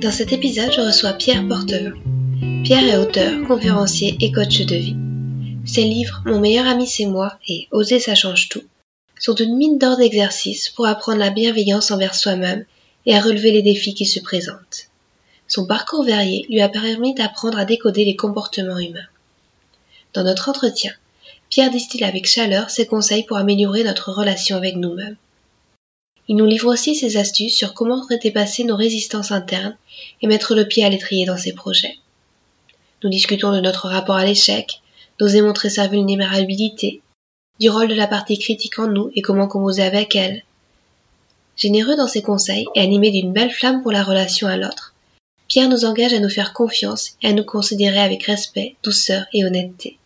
Dans cet épisode, je reçois Pierre Portevin. Pierre est auteur, conférencier et coach de vie. Ses livres Mon meilleur ami c'est moi et Oser ça change tout sont une mine d'or d'exercice pour apprendre la bienveillance envers soi-même et à relever les défis qui se présentent. Son parcours varié lui a permis d'apprendre à décoder les comportements humains. Dans notre entretien, Pierre distille avec chaleur ses conseils pour améliorer notre relation avec nous-mêmes. Il nous livre aussi ses astuces sur comment dépasser nos résistances internes et mettre le pied à l'étrier dans ses projets. Nous discutons de notre rapport à l'échec, d'oser montrer sa vulnérabilité, du rôle de la partie critique en nous et comment composer avec elle. Généreux dans ses conseils et animé d'une belle flamme pour la relation à l'autre, Pierre nous engage à nous faire confiance et à nous considérer avec respect, douceur et honnêteté.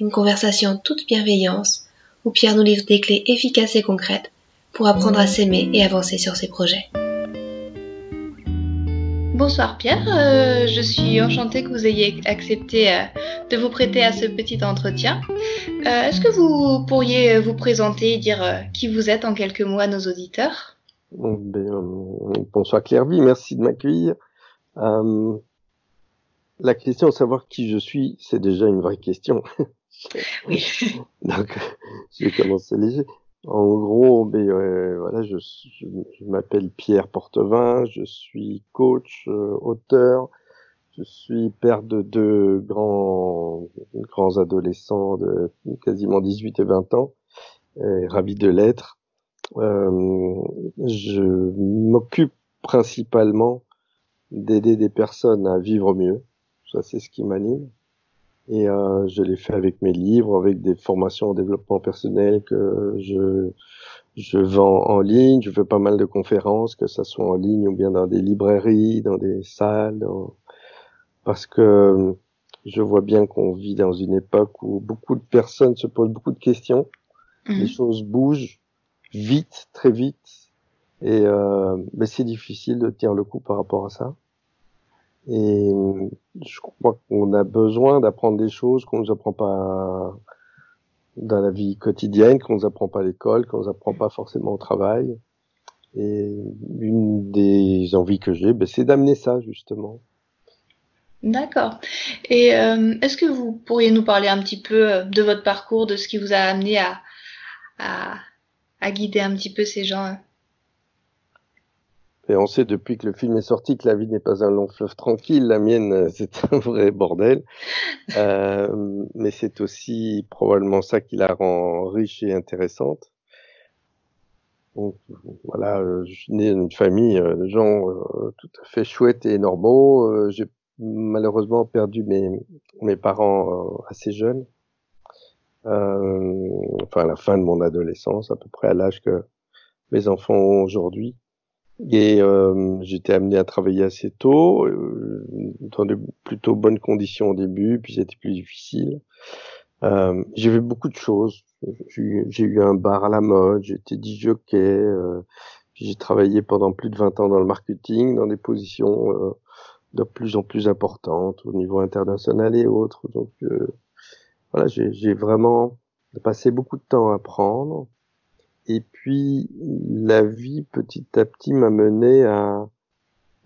Une conversation toute bienveillance où Pierre nous livre des clés efficaces et concrètes pour apprendre à s'aimer et avancer sur ses projets. Bonsoir Pierre, euh, je suis enchantée que vous ayez accepté euh, de vous prêter à ce petit entretien. Euh, est-ce que vous pourriez vous présenter et dire qui vous êtes en quelques mots à nos auditeurs? Ben, Bonsoir Clairvy, merci de m'accueillir. la question de savoir qui je suis, c'est déjà une vraie question. oui. Donc, je vais commencer léger. En gros, ben, euh, voilà, je, m'appelle Pierre Portevin, je suis coach, euh, auteur, je suis père de deux grands, grands adolescents de quasiment 18 et 20 ans, ravi de l'être. Euh, je m'occupe principalement d'aider des personnes à vivre mieux. Ça, c'est ce qui m'anime. Et euh, je l'ai fait avec mes livres, avec des formations en développement personnel que je, je vends en ligne. Je fais pas mal de conférences, que ça soit en ligne ou bien dans des librairies, dans des salles. Parce que je vois bien qu'on vit dans une époque où beaucoup de personnes se posent beaucoup de questions. Mmh. Les choses bougent vite, très vite. Et euh, mais c'est difficile de tenir le coup par rapport à ça. Et je crois qu'on a besoin d'apprendre des choses qu'on nous apprend pas dans la vie quotidienne, qu'on nous apprend pas à l'école, qu'on nous apprend pas forcément au travail. Et une des envies que j'ai, ben, c'est d'amener ça justement. D'accord. Et euh, est-ce que vous pourriez nous parler un petit peu euh, de votre parcours, de ce qui vous a amené à, à, à guider un petit peu ces gens euh, et on sait depuis que le film est sorti que la vie n'est pas un long fleuve tranquille. La mienne, euh, c'est un vrai bordel. Euh, mais c'est aussi probablement ça qui la rend riche et intéressante. Donc voilà, euh, je suis né dans une famille de gens tout à fait chouettes et normaux. J'ai malheureusement perdu mes, mes parents assez jeunes. enfin à la fin de mon adolescence, à peu près à l'âge que mes enfants ont aujourd'hui. Et euh, j'étais amené à travailler assez tôt, euh, dans de plutôt bonnes conditions au début, puis c'était plus difficile. Euh, j'ai vu beaucoup de choses. J'ai eu un bar à la mode, j'étais disjockey, euh, puis j'ai travaillé pendant plus de 20 ans dans le marketing, dans des positions euh, de plus en plus importantes au niveau international et autres. Donc euh, voilà, j'ai vraiment passé beaucoup de temps à apprendre. Et puis, la vie, petit à petit, m'a mené à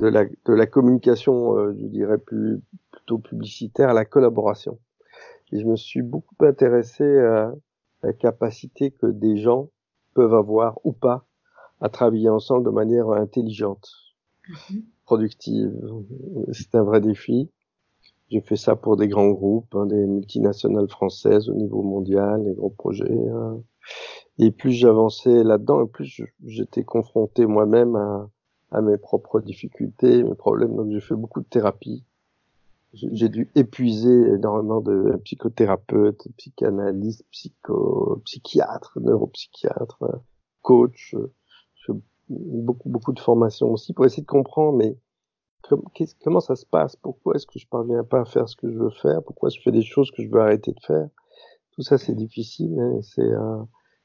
de la, de la communication, euh, je dirais plus, plutôt publicitaire, à la collaboration. Et je me suis beaucoup intéressé à la capacité que des gens peuvent avoir ou pas à travailler ensemble de manière intelligente, mm-hmm. productive. C'est un vrai défi. J'ai fait ça pour des grands groupes, hein, des multinationales françaises au niveau mondial, des gros projets. Hein. Et plus j'avançais là-dedans, et plus j'étais confronté moi-même à, mes propres difficultés, mes problèmes. Donc j'ai fait beaucoup de thérapie. J'ai dû épuiser énormément de psychothérapeutes, psychanalystes, psycho, psychiatres, neuropsychiatres, coachs. beaucoup, beaucoup de formations aussi pour essayer de comprendre, mais comment ça se passe? Pourquoi est-ce que je parviens pas à faire ce que je veux faire? Pourquoi je fais des choses que je veux arrêter de faire? Tout ça, c'est difficile. Hein, c'est euh,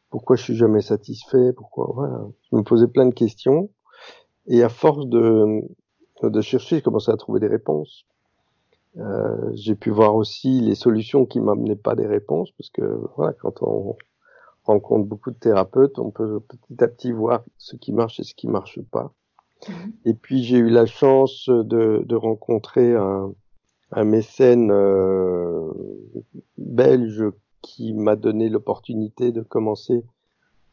pourquoi je suis jamais satisfait Pourquoi voilà. Je me posais plein de questions et à force de de chercher, j'ai commencé à trouver des réponses. Euh, j'ai pu voir aussi les solutions qui m'amenaient pas des réponses parce que voilà, quand on rencontre beaucoup de thérapeutes, on peut petit à petit voir ce qui marche et ce qui marche pas. Mhm. Et puis j'ai eu la chance de, de rencontrer un, un mécène euh, belge qui m'a donné l'opportunité de commencer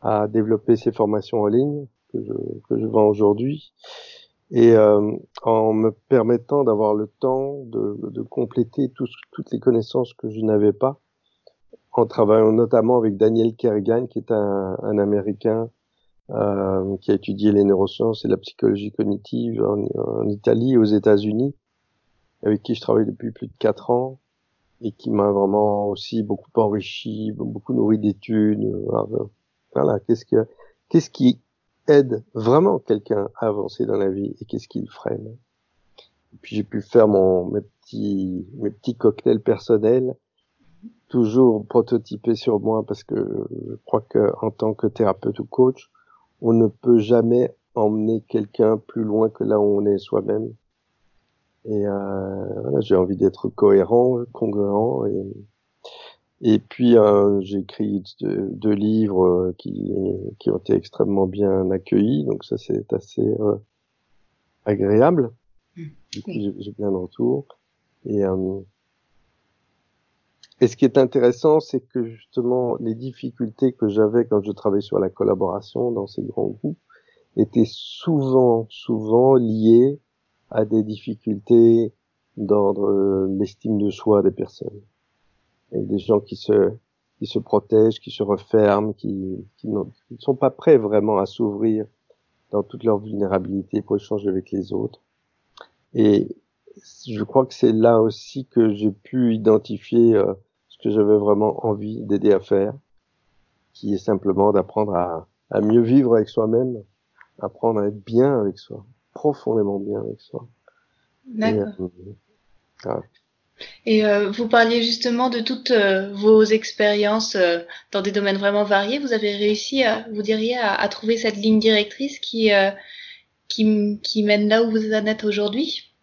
à développer ces formations en ligne que je, que je vends aujourd'hui. Et euh, en me permettant d'avoir le temps de, de compléter toutes les connaissances que je n'avais pas en travaillant notamment avec Daniel Kerrigan qui est un, un Américain euh, qui a étudié les neurosciences et la psychologie cognitive en, en Italie et aux États-Unis, avec qui je travaille depuis plus de quatre ans et qui m'a vraiment aussi beaucoup enrichi, beaucoup nourri d'études. Voilà, qu'est-ce que, qu'est-ce qui aide vraiment quelqu'un à avancer dans la vie et qu'est-ce qui le freine. Puis j'ai pu faire mon, mes petits, mes petits cocktails personnels, toujours prototypés sur moi parce que je crois que en tant que thérapeute ou coach, on ne peut jamais emmener quelqu'un plus loin que là où on est soi-même. Et euh, voilà, j'ai envie d'être cohérent, congruent. Et, et puis euh, j'ai écrit deux, livres euh, qui, qui ont été extrêmement bien accueillis, donc ça c'est assez euh, agréable. Mmh. J'ai plein de retours. Et, euh, et ce qui est intéressant, c'est que justement, les difficultés que j'avais quand je travaillais sur la collaboration dans ces grands groupes étaient souvent, souvent liées à des difficultés d'ordre euh, l'estime de soi des personnes. Et des gens qui se, qui se protègent, qui se referment, qui, qui ne sont pas prêts vraiment à s'ouvrir dans toute leur vulnérabilité pour échanger avec les autres. Et je crois que c'est là aussi que j'ai pu identifier euh, ce que j'avais vraiment envie d'aider à faire, qui est simplement d'apprendre à, à mieux vivre avec soi-même, apprendre à être bien avec soi, profondément bien avec soi. D'accord. Et, euh, vous parliez justement de toutes euh, vos expériences euh, dans des domaines vraiment variés. Vous avez réussi, à, vous diriez, à, à trouver cette ligne directrice qui, qui, qui mène là où vous en êtes aujourd'hui?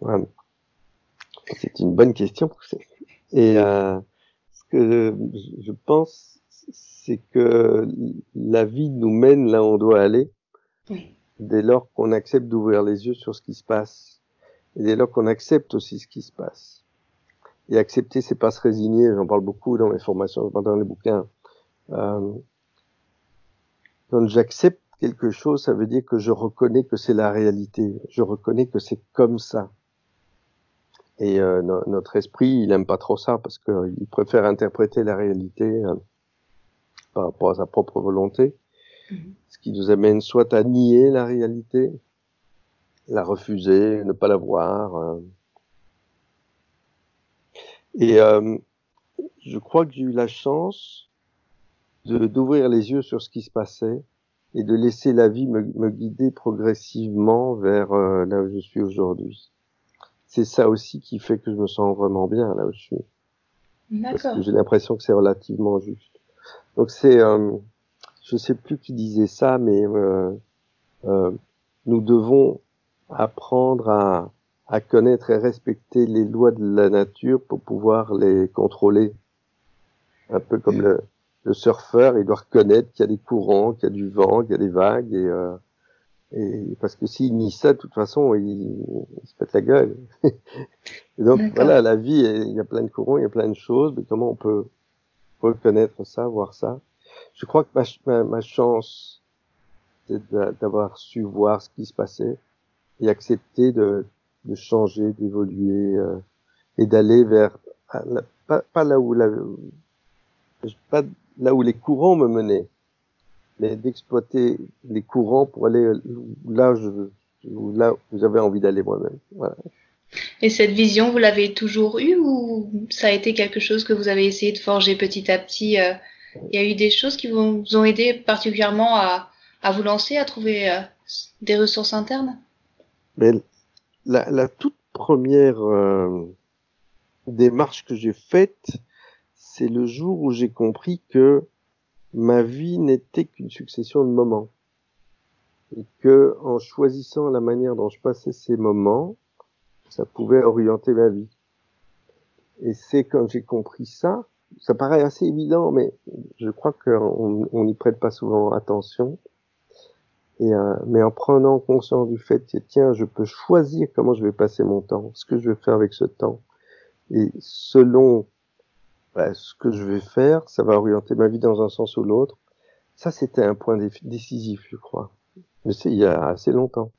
Ouais. C'est une bonne question. Et euh, ce que je pense, c'est que la vie nous mène là où on doit aller, dès lors qu'on accepte d'ouvrir les yeux sur ce qui se passe, et dès lors qu'on accepte aussi ce qui se passe. Et accepter, c'est pas se résigner. J'en parle beaucoup dans mes formations, dans les bouquins. Euh, quand j'accepte quelque chose, ça veut dire que je reconnais que c'est la réalité. Je reconnais que c'est comme ça. Et euh, notre esprit, il aime pas trop ça parce qu'il préfère interpréter la réalité euh, par rapport à sa propre volonté, ce qui nous amène soit à nier la réalité, la refuser, ne pas la voir. Euh. Et je crois que j'ai eu la chance d'ouvrir les yeux sur ce qui se passait et de laisser la vie me, me guider progressivement vers là où je suis aujourd'hui c'est ça aussi qui fait que je me sens vraiment bien là où je suis. D'accord. J'ai l'impression que c'est relativement juste. Donc c'est, euh, je sais plus qui disait ça, mais euh, euh, nous devons apprendre à, à connaître et respecter les lois de la nature pour pouvoir les contrôler. Un peu comme le, le surfeur, il doit reconnaître qu'il y a des courants, qu'il y a du vent, qu'il y a des vagues, et euh, et parce que s'il nie ça, de toute façon, il, il se pète la gueule. et donc voilà, la vie, il y a plein de courants, il y a plein de choses, mais comment on peut reconnaître ça, voir ça? Je crois que ma, ma, chance, c'est d'avoir su voir ce qui se passait et accepter de, de changer, d'évoluer euh, et d'aller vers pas, pas là où la, pas là où les courants me menaient, mais d'exploiter les courants pour aller là où, là où j'avais envie d'aller moi-même. Voilà. Et cette vision, vous l'avez toujours eue ou ça a été quelque chose que vous avez essayé de forger petit à petit euh, Il y a eu des choses qui vous ont aidé particulièrement à, à vous lancer, à trouver euh, des ressources internes? Mais la, la toute première euh, démarche que j'ai faite, c'est le jour où j'ai compris que ma vie n'était qu'une succession de moments. Et que en choisissant la manière dont je passais ces moments, ça pouvait orienter ma vie. Et c'est quand j'ai compris ça, ça paraît assez évident, mais je crois qu'on n'y prête pas souvent attention. Et, euh, mais en prenant conscience du fait que tiens, je peux choisir comment je vais passer mon temps, ce que je vais faire avec ce temps, et selon bah, ce que je vais faire, ça va orienter ma vie dans un sens ou l'autre. Ça, c'était un point décisif, je crois. Mais c'est il y a assez longtemps.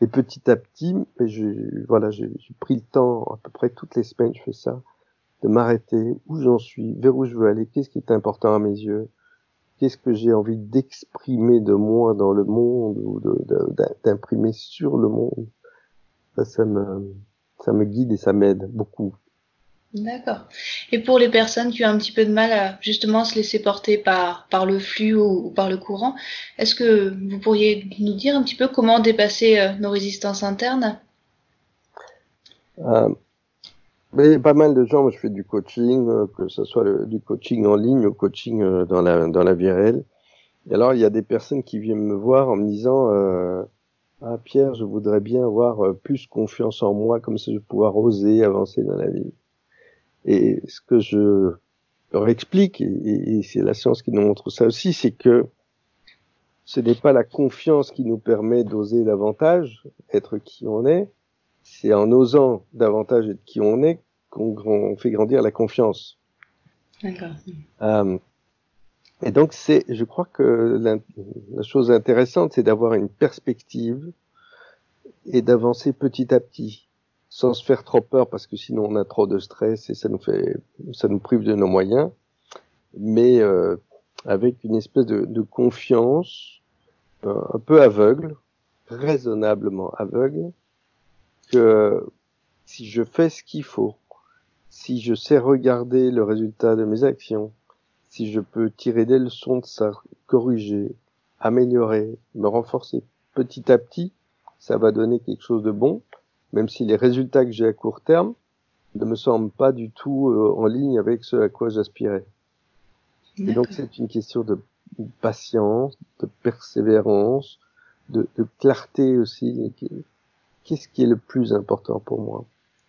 Et petit à petit, je, voilà, j'ai pris le temps, à peu près toutes les semaines, je fais ça, de m'arrêter, où j'en suis, vers où je veux aller, qu'est-ce qui est important à mes yeux, qu'est-ce que j'ai envie d'exprimer de moi dans le monde ou d'imprimer sur le monde? Ça, ça me, ça me guide et ça m'aide beaucoup. D'accord. Et pour les personnes qui ont un petit peu de mal à justement se laisser porter par, par le flux ou, par le courant, est-ce que vous pourriez nous dire un petit peu comment dépasser euh, nos résistances internes? Euh, mais pas mal de gens, moi je fais du coaching, euh, que ce soit du coaching en ligne ou coaching euh, dans la, dans la vie réelle. Et alors il y a des personnes qui viennent me voir en me disant euh, Ah Pierre, je voudrais bien avoir plus confiance en moi, comme ça je vais pouvoir oser avancer dans la vie. Et ce que je leur explique, et, c'est la science qui nous montre ça aussi, c'est que ce n'est pas la confiance qui nous permet d'oser davantage, être qui on est, c'est en osant davantage être qui on est qu'on fait grandir la confiance. D'accord. Euh, et donc c'est, je crois que la, la chose intéressante, c'est d'avoir une perspective et d'avancer petit à petit sans se faire trop peur parce que sinon on a trop de stress et ça nous fait, ça nous prive de nos moyens, mais euh, avec une espèce de, de confiance euh, un peu aveugle, raisonnablement aveugle, que si je fais ce qu'il faut, si je sais regarder le résultat de mes actions, si je peux tirer des leçons de ça, corriger, améliorer, me renforcer petit à petit, ça va donner quelque chose de bon même si les résultats que j'ai à court terme ne me semblent pas du tout euh, en ligne avec ce à quoi j'aspirais. Et donc c'est une question de patience, de persévérance, de, de clarté aussi. Qu'est-ce qui est le plus important pour moi?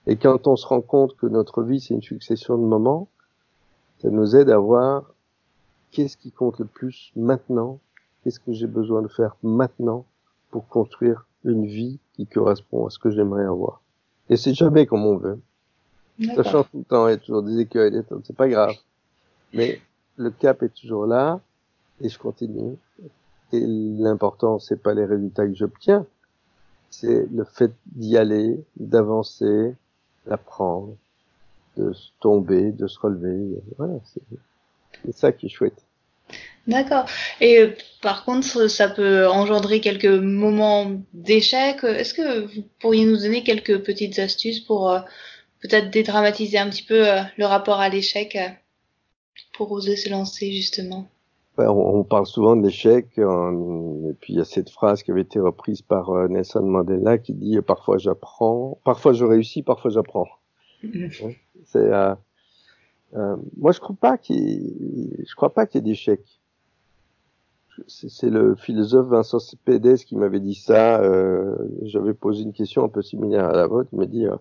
Et quand on se rend compte que notre vie c'est une succession de moments, ça nous aide à voir qu'est-ce qui compte le plus maintenant, qu'est-ce que j'ai besoin de faire maintenant pour construire une vie qui correspond à ce que j'aimerais avoir. Et c'est jamais comme on veut. Ça change tout le temps, il y a toujours des écueils, c'est pas grave. Mais le cap est toujours là, et je continue. Et l'important, c'est pas les résultats que j'obtiens, c'est le fait d'y aller, d'avancer, d'apprendre, de se tomber, de se relever. Voilà, c'est ça qui est chouette. D'accord. Et euh, par contre, ça peut engendrer quelques moments d'échec. Est-ce que vous pourriez nous donner quelques petites astuces pour euh, peut-être dédramatiser un petit peu euh, le rapport à l'échec pour oser se lancer justement? On parle souvent de l'échec, et puis il y a cette phrase qui avait été reprise par Nelson Mandela qui dit parfois j'apprends, parfois je réussis, parfois j'apprends. Mm-hmm. C'est moi je crois pas qu'il, je crois pas qu'il y ait d'échec c'est le philosophe Vincent Pédès qui m'avait dit ça. Euh, J'avais posé une question un peu similaire à la vôtre. Il m'a dit euh,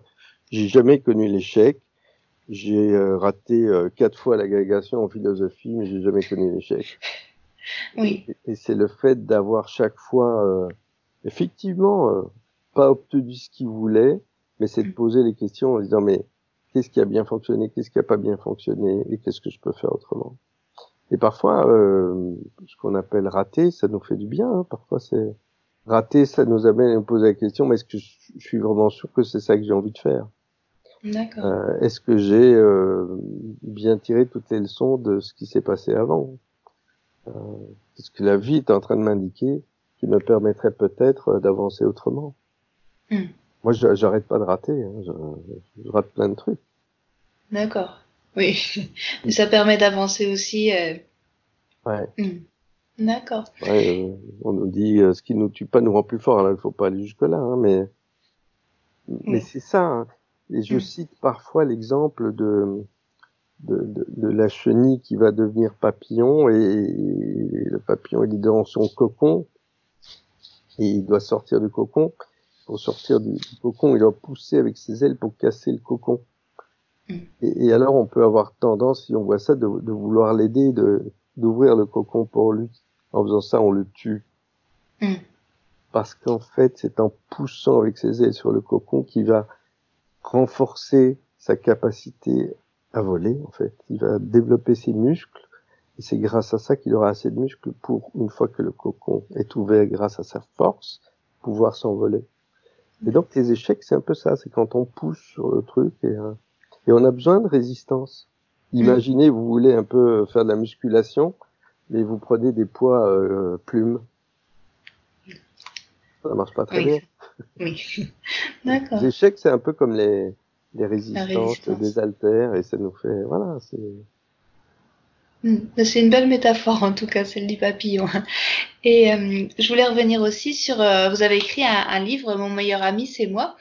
j'ai jamais connu l'échec. J'ai euh, raté euh, quatre fois l'agrégation en philosophie, mais j'ai jamais connu l'échec. Oui. Et, c'est le fait d'avoir chaque fois, effectivement, pas obtenu ce qu'il voulait, mais c'est de poser les questions en disant mais qu'est-ce qui a bien fonctionné, qu'est-ce qui a pas bien fonctionné, et qu'est-ce que je peux faire autrement. Et parfois, euh, ce qu'on appelle rater, ça nous fait du bien. Hein. Parfois, c'est rater, ça nous amène à nous poser la question mais est-ce que je suis vraiment sûr que c'est ça que j'ai envie de faire? Euh, Est-ce que j'ai euh, bien tiré toutes les leçons de ce qui s'est passé avant? Euh, Est-ce que la vie est en train de m'indiquer qui me permettrait peut-être d'avancer autrement? Hmm. Moi, j'arrête pas de rater. Hein. Je, je rate plein de trucs. D'accord. Oui, ça permet d'avancer aussi. Euh... Ouais. Hmm. D'accord. Ouais, on nous dit ce qui nous tue pas nous rend plus fort. Alors il faut pas aller jusque là, hein, mais mais c'est ça. Hein. Et je mm. cite parfois l'exemple de, de, de, la chenille qui va devenir papillon et, le papillon il est dans son cocon et il doit sortir du cocon. Pour sortir du, cocon, il doit pousser avec ses ailes pour casser le cocon. Mm. Et, alors on peut avoir tendance, si on voit ça, de, de vouloir l'aider, de d'ouvrir le cocon pour lui. En faisant ça, on le tue. Mm. Parce qu'en fait, c'est en poussant avec ses ailes sur le cocon qu'il va renforcer sa capacité à voler, en fait. Il va développer ses muscles, et c'est grâce à ça qu'il aura assez de muscles pour, une fois que le cocon est ouvert grâce à sa force, pouvoir s'envoler. Et donc les échecs, c'est un peu ça, c'est quand on pousse sur le truc et, euh, et on a besoin de résistance. Imaginez, vous voulez un peu faire de la musculation, mais vous prenez des poids euh, plumes. Ça marche pas très bien. Oui. D'accord. Les échecs, c'est un peu comme les, les résistances, des haltères, et ça nous fait, voilà, c'est. Hmm. C'est une belle métaphore en tout cas, celle du papillon. Et euh, je voulais revenir aussi sur, euh, vous avez écrit un, livre, Mon meilleur ami, c'est moi.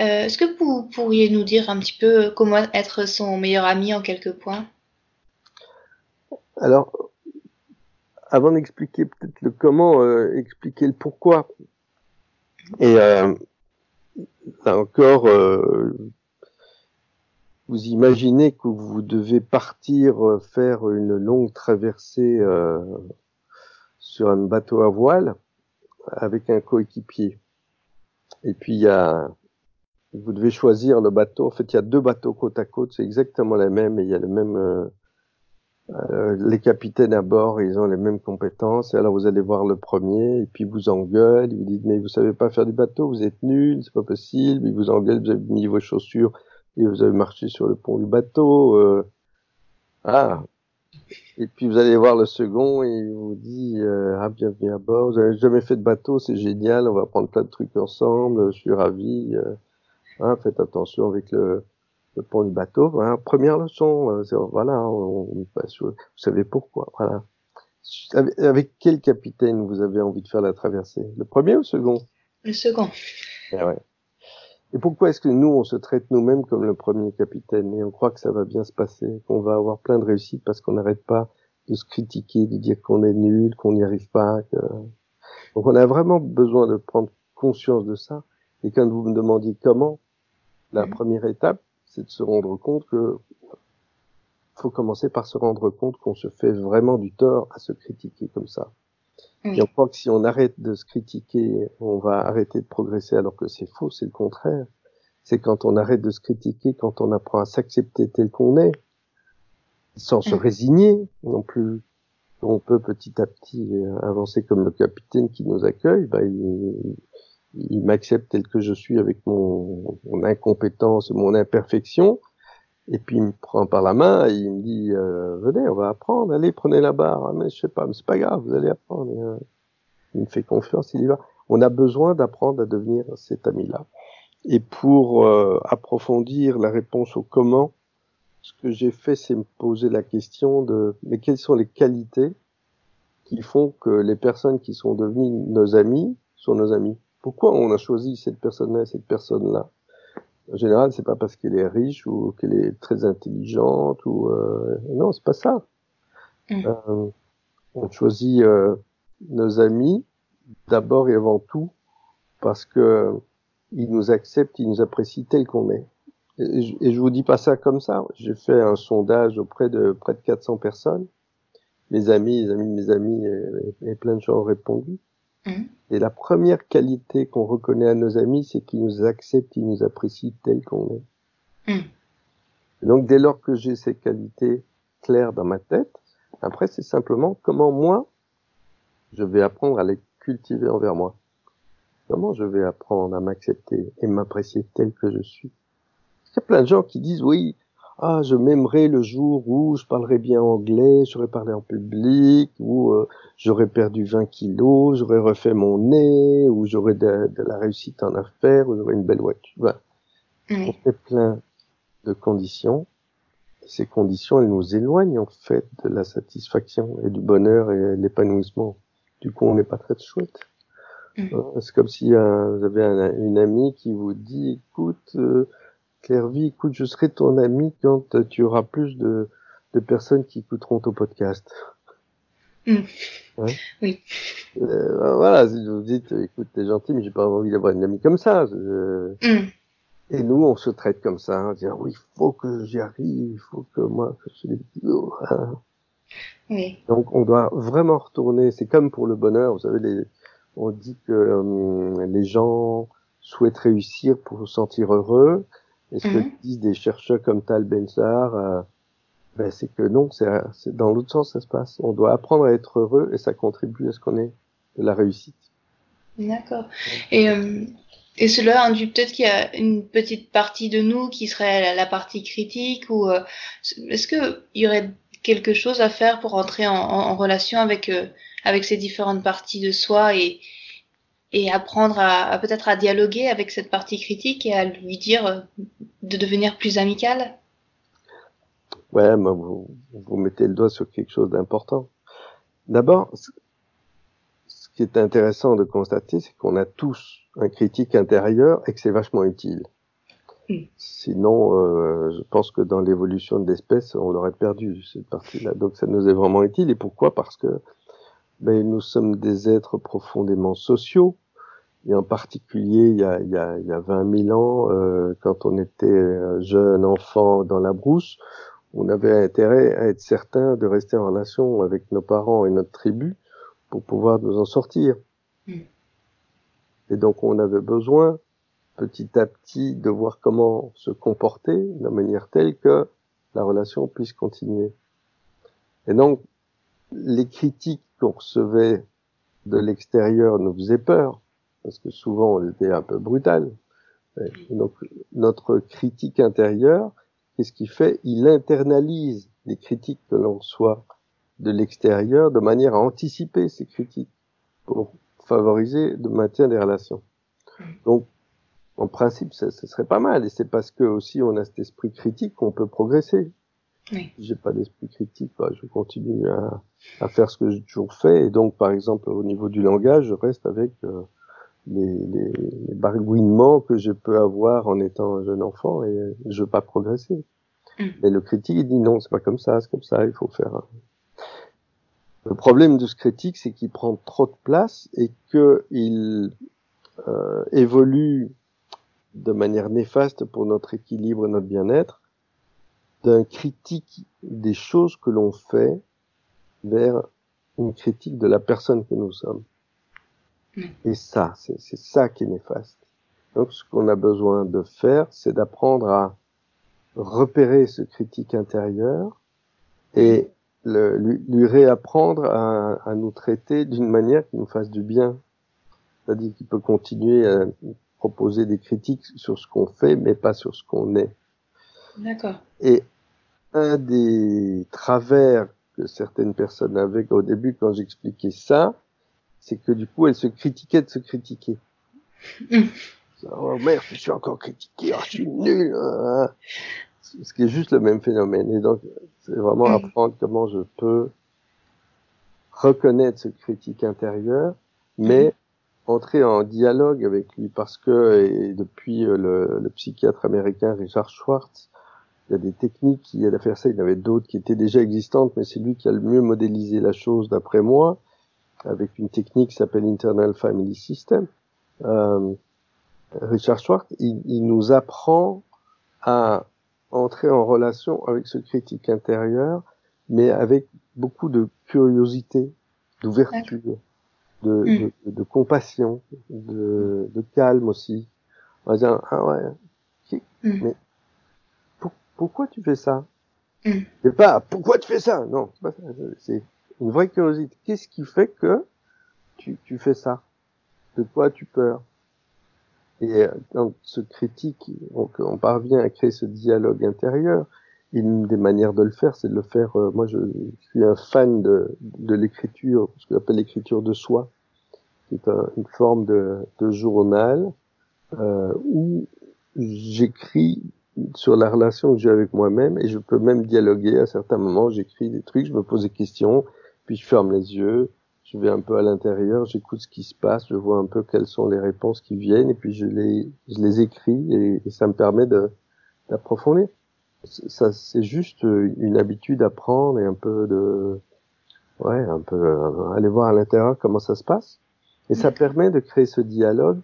Euh, Est-ce que vous pourriez nous dire un petit peu comment être son meilleur ami en quelques points Alors, avant d'expliquer peut-être le comment, expliquer le pourquoi. Et là encore, vous imaginez que vous devez partir euh, faire une longue traversée euh, sur un bateau à voile avec un coéquipier. Et puis il y a, vous devez choisir le bateau. En fait, il y a deux bateaux côte à côte, c'est exactement les mêmes et il y a le même. Euh, les capitaines à bord, ils ont les mêmes compétences. Et alors vous allez voir le premier, et puis vous engueule, vous dit mais vous savez pas faire du bateau, vous êtes nul, c'est pas possible. Il vous engueule, vous avez mis vos chaussures et vous avez marché sur le pont du bateau. Euh, ah. Et puis vous allez voir le second et il vous dit euh, ah bienvenue à bord. Vous avez jamais fait de bateau, c'est génial. On va prendre plein de trucs ensemble. Je suis ravi. Hein, faites attention avec le, le pont du bateau. Hein, première leçon. Euh, voilà, on, on vous savez pourquoi. Voilà. Avec quel capitaine vous avez envie de faire la traversée? Le premier ou le second? Le second. Eh ouais. Et pourquoi est-ce que nous, on se traite nous-mêmes comme le premier capitaine? Et on croit que ça va bien se passer, qu'on va avoir plein de réussites parce qu'on n'arrête pas de se critiquer, de dire qu'on est nul, qu'on n'y arrive pas. Que... Donc on a vraiment besoin de prendre conscience de ça. Et quand vous me demandiez comment, la mhm. première étape, c'est de se rendre compte que faut commencer par se rendre compte qu'on se fait vraiment du tort à se critiquer comme ça. Et on croit que si on arrête de se critiquer, on va arrêter de progresser alors que c'est faux, c'est le contraire. C'est quand on arrête de se critiquer, quand on apprend à s'accepter tel qu'on est, sans se mm. résigner non plus. On peut petit à petit avancer comme le capitaine qui nous accueille, bah, il, il m'accepte tel que je suis avec mon, mon incompétence mon imperfection, et puis il me prend par la main et il me dit euh, venez, on va apprendre, allez, prenez la barre. Ah, mais je sais pas, mais c'est pas grave, vous allez apprendre. Euh, il me fait confiance, il y va. On a besoin d'apprendre à devenir cet ami-là. Et pour euh, approfondir la réponse au comment, ce que j'ai fait, c'est me poser la question de mais quelles sont les qualités qui font que les personnes qui sont devenues nos amis sont nos amis? Pourquoi on a choisi cette personne-là et cette personne-là? En général, c'est pas parce qu'elle est riche ou qu'elle est très intelligente ou euh... non, c'est pas ça. Mm. Euh, on choisit euh, nos amis d'abord et avant tout parce que ils nous acceptent, ils nous apprécient tel qu'on est. Et je, et je vous dis pas ça comme ça. J'ai fait un sondage auprès de près de 400 personnes. Mes amis, les amis de mes amis et, et plein de gens ont répondu. Et la première qualité qu'on reconnaît à nos amis, c'est qu'ils nous acceptent, ils nous apprécient tels qu'on est. Mm. donc dès lors que j'ai ces qualités claires dans ma tête, après c'est simplement comment moi, je vais apprendre à les cultiver envers moi. Comment je vais apprendre à m'accepter et m'apprécier tel que je suis. Il y a plein de gens qui disent oui, ah, je m'aimerais le jour où je parlerais bien anglais, j'aurais parlé en public, où euh, j'aurais perdu 20 kilos, j'aurais refait mon nez, ou j'aurais de, la réussite en affaires, ou j'aurais une belle voiture. On fait plein de conditions. ces conditions, elles nous éloignent en fait de la satisfaction et du bonheur et de l'épanouissement. Du coup, on n'est pas très chouette. Mm. Hein, c'est comme si euh, vous avez une amie qui vous dit, écoute, euh, Clairvy, écoute, je serai ton ami quand tu auras plus de, de personnes qui écouteront ton podcast. Mm. Oui. Euh, voilà, si vous dites, écoute, t'es gentil, mais j'ai pas envie d'avoir une amie comme ça. Mm. Et nous, on se traite comme ça, hein, dire oui, il faut que j'y arrive, il faut que moi, que je les hein. oui. Donc, on doit vraiment retourner. C'est comme pour le bonheur, vous savez, les, on dit que euh, les gens souhaitent réussir pour se sentir heureux. Et ce que mm-hmm. disent des chercheurs comme Tal Bensar, euh, ben, c'est que non, c'est dans l'autre sens ça se passe. On doit apprendre à être heureux et ça contribue à ce qu'on ait de la réussite. D'accord. Et, euh, et cela induit peut-être qu'il y a une petite partie de nous qui serait la, partie critique ou euh, est-ce qu'il y aurait quelque chose à faire pour entrer en, en, relation avec euh, avec ces différentes parties de soi et et apprendre à, à peut-être à dialoguer avec cette partie critique et à lui dire de devenir plus amical Ouais, mais vous, vous mettez le doigt sur quelque chose d'important. D'abord, ce qui est intéressant de constater, c'est qu'on a tous un critique intérieur et que c'est vachement utile. Mm. Sinon, euh, je pense que dans l'évolution de l'espèce, on l'aurait perdu cette partie-là. Donc, ça nous est vraiment utile. Et pourquoi? Parce que ben, nous sommes des êtres profondément sociaux. Et en particulier, il y a, il y a, il y a 20 000 ans, euh, quand on était jeune enfant dans la brousse, on avait intérêt à être certain de rester en relation avec nos parents et notre tribu pour pouvoir nous en sortir. Mm. Et donc on avait besoin petit à petit de voir comment se comporter de manière telle que la relation puisse continuer. Et donc les critiques qu'on recevait de l'extérieur nous faisaient peur, parce que souvent on était un peu brutal. Et donc notre critique intérieure, Qu'est-ce qu'il fait? Il internalise les critiques que l'on reçoit de l'extérieur de manière à anticiper ces critiques pour favoriser le maintien des relations. Donc, en principe, ce serait pas mal. Et c'est parce que aussi on a cet esprit critique qu'on peut progresser. Oui. J'ai pas d'esprit critique, bah, je continue à, à, faire ce que j'ai toujours fait. Et donc, par exemple, au niveau du langage, je reste avec euh, les, les, les, bargouinements que je peux avoir en étant un jeune enfant et je veux pas progresser. Mm. Mais le critique il dit non, c'est pas comme ça, c'est comme ça, il faut faire. Le problème de ce critique, c'est qu'il prend trop de place et qu'il euh, évolue de manière néfaste pour notre équilibre et notre bien-être d'un critique des choses que l'on fait vers une critique de la personne que nous sommes. Et ça, c'est ça qui est néfaste. Donc ce qu'on a besoin de faire, c'est d'apprendre à repérer ce critique intérieur et le, lui, lui, réapprendre à, à nous traiter d'une manière qui nous fasse du bien. C'est-à-dire qu'il peut continuer à proposer des critiques sur ce qu'on fait, mais pas sur ce qu'on est. D'accord. Et un des travers que certaines personnes avaient au début quand j'expliquais ça, c'est que du coup, elle se critiquait de se critiquer. Mm. Oh merde, je suis encore critiqué, oh, je suis nul. Hein. Ce qui est juste le même phénomène. Et donc, c'est vraiment apprendre comment je peux reconnaître ce critique intérieur, mais entrer en dialogue avec lui parce que et depuis le, le, psychiatre américain Richard Schwartz, il y a des techniques qui aident à faire ça. Il y en avait d'autres qui étaient déjà existantes, mais c'est lui qui a le mieux modélisé la chose d'après moi avec une technique qui s'appelle Internal Family System. Euh, Richard Schwartz, il, il, nous apprend à entrer en relation avec ce critique intérieur, mais avec beaucoup de curiosité, d'ouverture, de, mm. de, de, compassion, de, de, calme aussi. On va dire, ah ouais, mm. mais pourquoi tu fais ça? Mm. C'est pas pourquoi tu fais ça, non, c'est une vraie curiosité. Qu'est-ce qui fait que tu, tu fais ça? De quoi tu peur Et euh, quand ce critique, donc on parvient à créer ce dialogue intérieur, une des manières de le faire, c'est de le faire. Euh, moi, je, suis un fan de, de l'écriture, ce qu'on appelle l'écriture de soi, qui est une forme de, de journal euh, où j'écris sur la relation que j'ai avec moi-même et je peux même dialoguer à certains moments. J'écris des trucs, je me pose des questions, puis je ferme les yeux, je vais un peu à l'intérieur, j'écoute ce qui se passe, je vois un peu quelles sont les réponses qui viennent et puis je les, je les écris et, et ça me permet de d'approfondir. Ça, c'est juste une habitude à prendre et un peu de, ouais, un peu euh, aller voir à l'intérieur comment ça se passe. Et ça permet de créer ce dialogue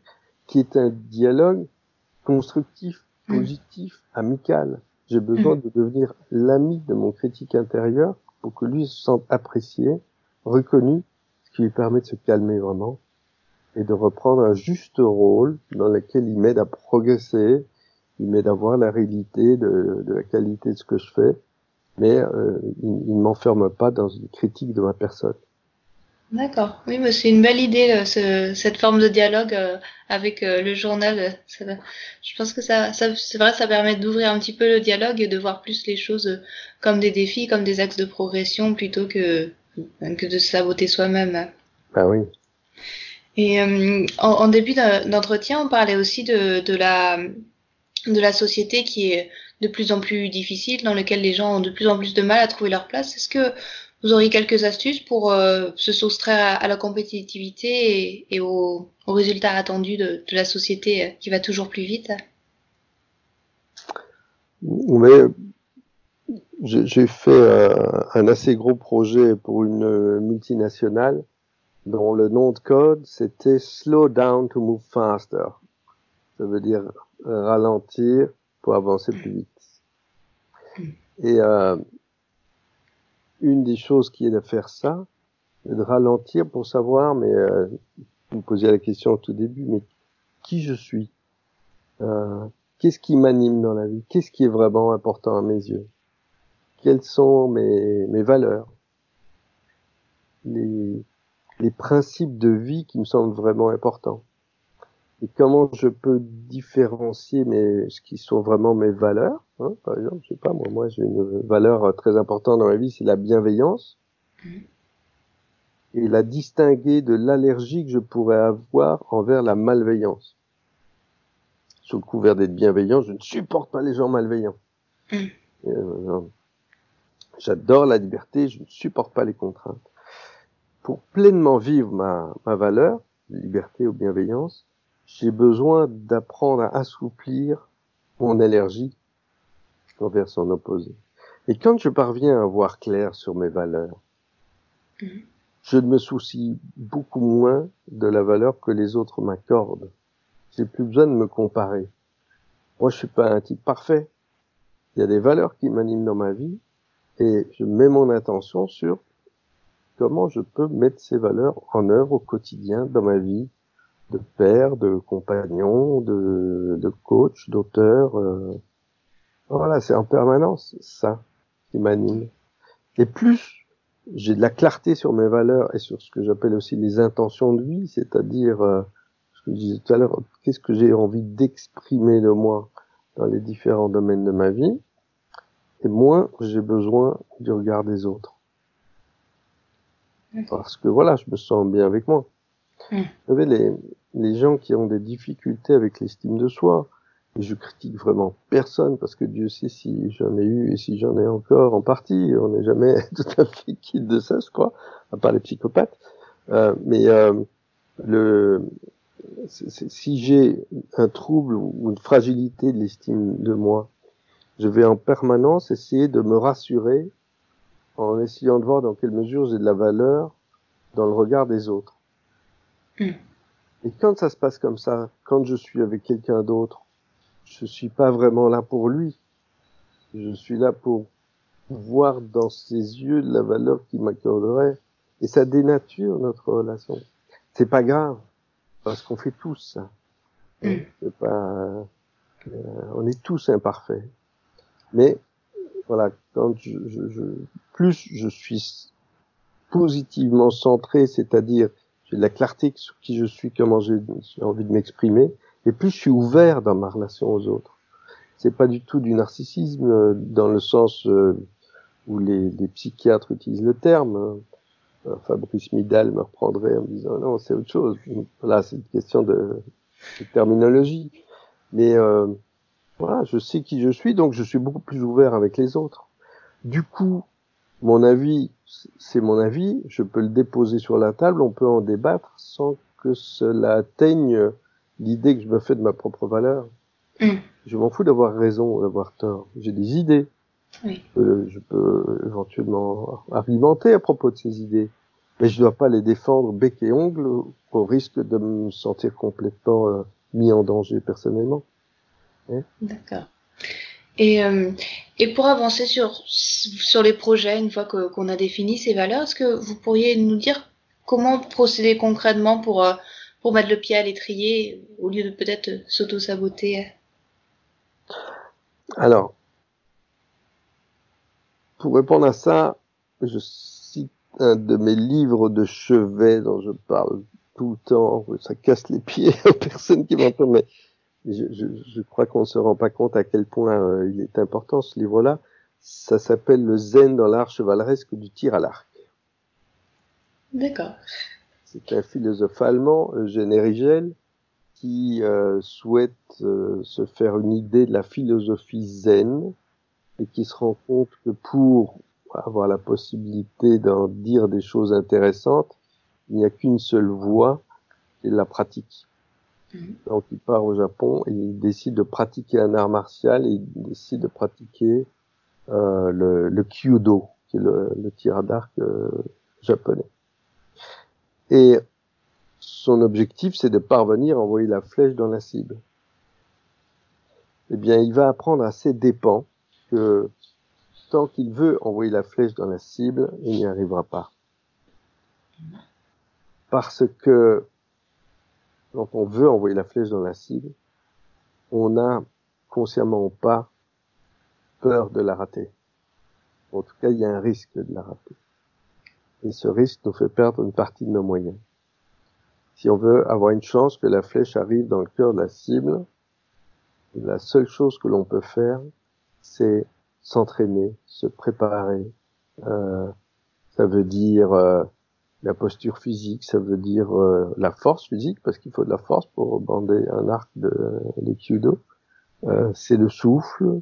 qui est un dialogue constructif. Positif, amical. J'ai besoin mm. de devenir l'ami de mon critique intérieur pour que lui se sente apprécié, reconnu, ce qui lui permet de se calmer vraiment et de reprendre un juste rôle dans lequel il m'aide à progresser, il m'aide à voir la réalité de, de, la qualité de ce que je fais, mais euh, il, il ne m'enferme pas dans une critique de ma personne. D'accord. Oui, mais c'est une belle idée, ce, cette forme de dialogue euh, avec euh, le journal. Ça, je pense que ça, ça c'est vrai, ça permet d'ouvrir un petit peu le dialogue et de voir plus les choses euh, comme des défis, comme des axes de progression, plutôt que, que de saboter soi-même. Ah oui. Et en, en, début d'entretien, on parlait aussi de, de la de la société qui est de plus en plus difficile, dans lequel les gens ont de plus en plus de mal à trouver leur place. Est-ce que vous auriez quelques astuces pour euh, se soustraire à, la compétitivité et, aux, résultats attendus de, la société euh, qui va toujours plus vite? Mais j'ai fait euh, un assez gros projet pour une multinationale dont le nom de code c'était Slow Down to Move Faster. Ça veut dire ralentir pour avancer plus vite. Et euh, une des choses qui est de faire ça, de ralentir pour savoir, mais euh, vous me posiez la question au tout début, mais qui je suis? Euh, Qu'est-ce qui m'anime dans la vie? Qu'est-ce qui est vraiment important à mes yeux? Quelles sont mes, mes valeurs? Les, les principes de vie qui me semblent vraiment importants et comment je peux différencier mes, ce qui sont vraiment mes valeurs. Hein, par exemple, je sais pas, moi, moi j'ai une valeur très importante dans ma vie, c'est la bienveillance. Mmh. Et la distinguer de l'allergie que je pourrais avoir envers la malveillance. Sous le couvert d'être bienveillant, je ne supporte pas les gens malveillants. Mmh. Euh, J'adore la liberté, je ne supporte pas les contraintes. Pour pleinement vivre ma, ma valeur, liberté ou bienveillance, j'ai besoin d'apprendre à assouplir mon allergie envers son opposé. Et quand je parviens à voir clair sur mes valeurs, mhm. je me soucie beaucoup moins de la valeur que les autres m'accordent. J'ai plus besoin de me comparer. Moi, je suis pas un type parfait. Il y a des valeurs qui m'animent dans ma vie et je mets mon attention sur comment je peux mettre ces valeurs en œuvre au quotidien dans ma vie de père, de compagnon, de, de coach, d'auteur. Euh. Voilà, c'est en permanence ça qui m'anime. Et plus j'ai de la clarté sur mes valeurs et sur ce que j'appelle aussi les intentions de vie, c'est-à-dire euh, ce que je disais tout à l'heure, qu'est-ce que j'ai envie d'exprimer de moi dans les différents domaines de ma vie, et moins j'ai besoin du regard des autres. Parce que voilà, je me sens bien avec moi. Mmh. Vous savez, les, les gens qui ont des difficultés avec l'estime de soi, je critique vraiment personne parce que Dieu sait si j'en ai eu et si j'en ai encore en partie, on n'est jamais tout à fait quitte de ça, je crois, à part les psychopathes. Euh, mais euh, le, si j'ai un trouble ou une fragilité de l'estime de moi, je vais en permanence essayer de me rassurer en essayant de voir dans quelle mesure j'ai de la valeur dans le regard des autres. Et quand ça se passe comme ça, quand je suis avec quelqu'un d'autre, je suis pas vraiment là pour lui. Je suis là pour voir dans ses yeux la valeur qu'il m'accorderait. Et ça dénature notre relation. C'est pas grave. Parce qu'on fait tous ça. Mm. C'est pas, euh, on est tous imparfaits. Mais, voilà, quand je, je, je, plus je suis positivement centré, c'est-à-dire la clarté sur qui je suis, comment j'ai envie de m'exprimer, et plus je suis ouvert dans ma relation aux autres. C'est pas du tout du narcissisme euh, dans le sens euh, où les, psychiatres utilisent le terme. Euh, Fabrice Midal me reprendrait en me disant non, c'est autre chose. Là, c'est une question de, de terminologie. Mais Voilà, je sais qui je suis, donc je suis beaucoup plus ouvert avec les autres. Du coup, mon avis, c'est mon avis, je peux le déposer sur la table, on peut en débattre sans que cela atteigne l'idée que je me fais de ma propre valeur. Mm. Je m'en fous d'avoir raison ou d'avoir tort. J'ai des idées. Oui. Euh, je peux éventuellement argumenter à propos de ces idées, mais je ne dois pas les défendre bec et ongle au risque de me sentir complètement euh, mis en danger personnellement. Hein? D'accord. Et, euh, et pour avancer sur, sur les projets, une fois qu'on a défini ces valeurs, est-ce que vous pourriez nous dire comment procéder concrètement pour, euh, pour mettre le pied à l'étrier au lieu de peut-être s'auto-saboter? Alors, pour répondre à ça, je cite un de mes livres de chevet dont je parle tout le temps, ça casse les pieds aux personnes qui m'entendent, je, je, je crois qu'on ne se rend pas compte à quel point euh, il est important ce livre-là. Ça s'appelle Le Zen dans l'art chevaleresque du tir à l'arc. D'accord. C'est un philosophe allemand, Eugène Erigel, qui euh, souhaite euh, se faire une idée de la philosophie zen et qui se rend compte que pour avoir la possibilité d'en dire des choses intéressantes, il n'y a qu'une seule voie, c'est la pratique. Donc il part au Japon et il décide de pratiquer un art martial il décide de pratiquer euh, le, kyudo, qui est le, le tir à d'arc euh, japonais. Et son objectif, c'est de parvenir à envoyer la flèche dans la cible. Eh bien, il va apprendre à ses dépens que tant qu'il veut envoyer la flèche dans la cible, il n'y arrivera pas. Parce que quand on veut envoyer la flèche dans la cible, on n'a consciemment pas peur de la rater. En tout cas, il y a un risque de la rater. Et ce risque nous fait perdre une partie de nos moyens. Si on veut avoir une chance que la flèche arrive dans le cœur de la cible, la seule chose que l'on peut faire, c'est s'entraîner, se préparer. Euh, ça veut dire euh, la posture physique, ça veut dire euh, la force physique, parce qu'il faut de la force pour bander un arc de, de Kyudo. Euh, c'est le souffle,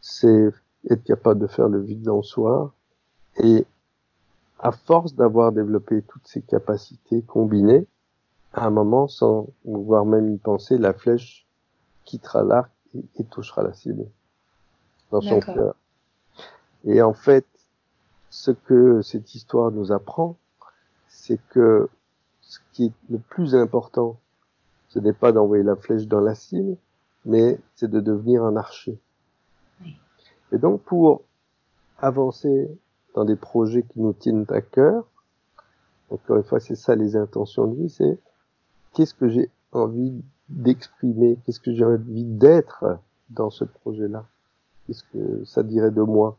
c'est être capable de faire le vide en soi. Et à force d'avoir développé toutes ces capacités combinées, à un moment, sans pouvoir même y penser, la flèche quittera l'arc et, touchera la cible dans son cœur. Et en fait, ce que cette histoire nous apprend, c'est que ce qui est le plus important, ce n'est pas d'envoyer la flèche dans la cible, mais c'est de devenir un archer. Et donc pour avancer dans des projets qui nous tiennent à cœur, encore une fois, c'est ça les intentions de vie, c'est qu'est-ce que j'ai envie d'exprimer, qu'est-ce que j'ai envie d'être dans ce projet-là, qu'est-ce que ça dirait de moi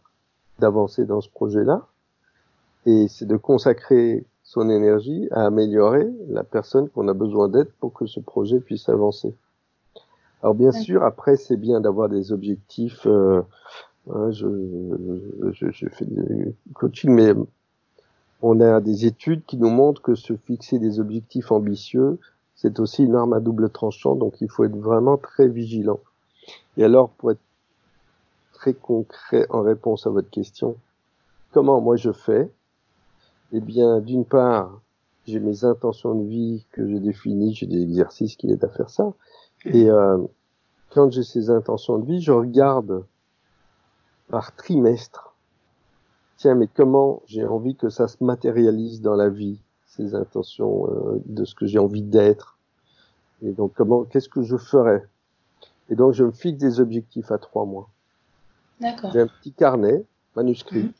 d'avancer dans ce projet-là, et c'est de consacrer son énergie à améliorer la personne qu'on a besoin d'être pour que ce projet puisse avancer. Alors bien sûr, après c'est bien d'avoir des objectifs. Euh, hein, je, je, je, fais du coaching, mais on a des études qui nous montrent que se fixer des objectifs ambitieux, c'est aussi une arme à double tranchant, donc il faut être vraiment très vigilant. Et alors, pour être très concret en réponse à votre question, comment moi je fais eh bien, d'une part, j'ai mes intentions de vie que j'ai définies, j'ai des exercices qui aident à faire ça. Et euh, quand j'ai ces intentions de vie, je regarde par trimestre. Tiens, mais comment j'ai envie que ça se matérialise dans la vie, ces intentions euh, de ce que j'ai envie d'être. Et donc, comment, qu'est-ce que je ferais? Et donc, je me fixe des objectifs à trois mois. D'accord. J'ai un petit carnet manuscrit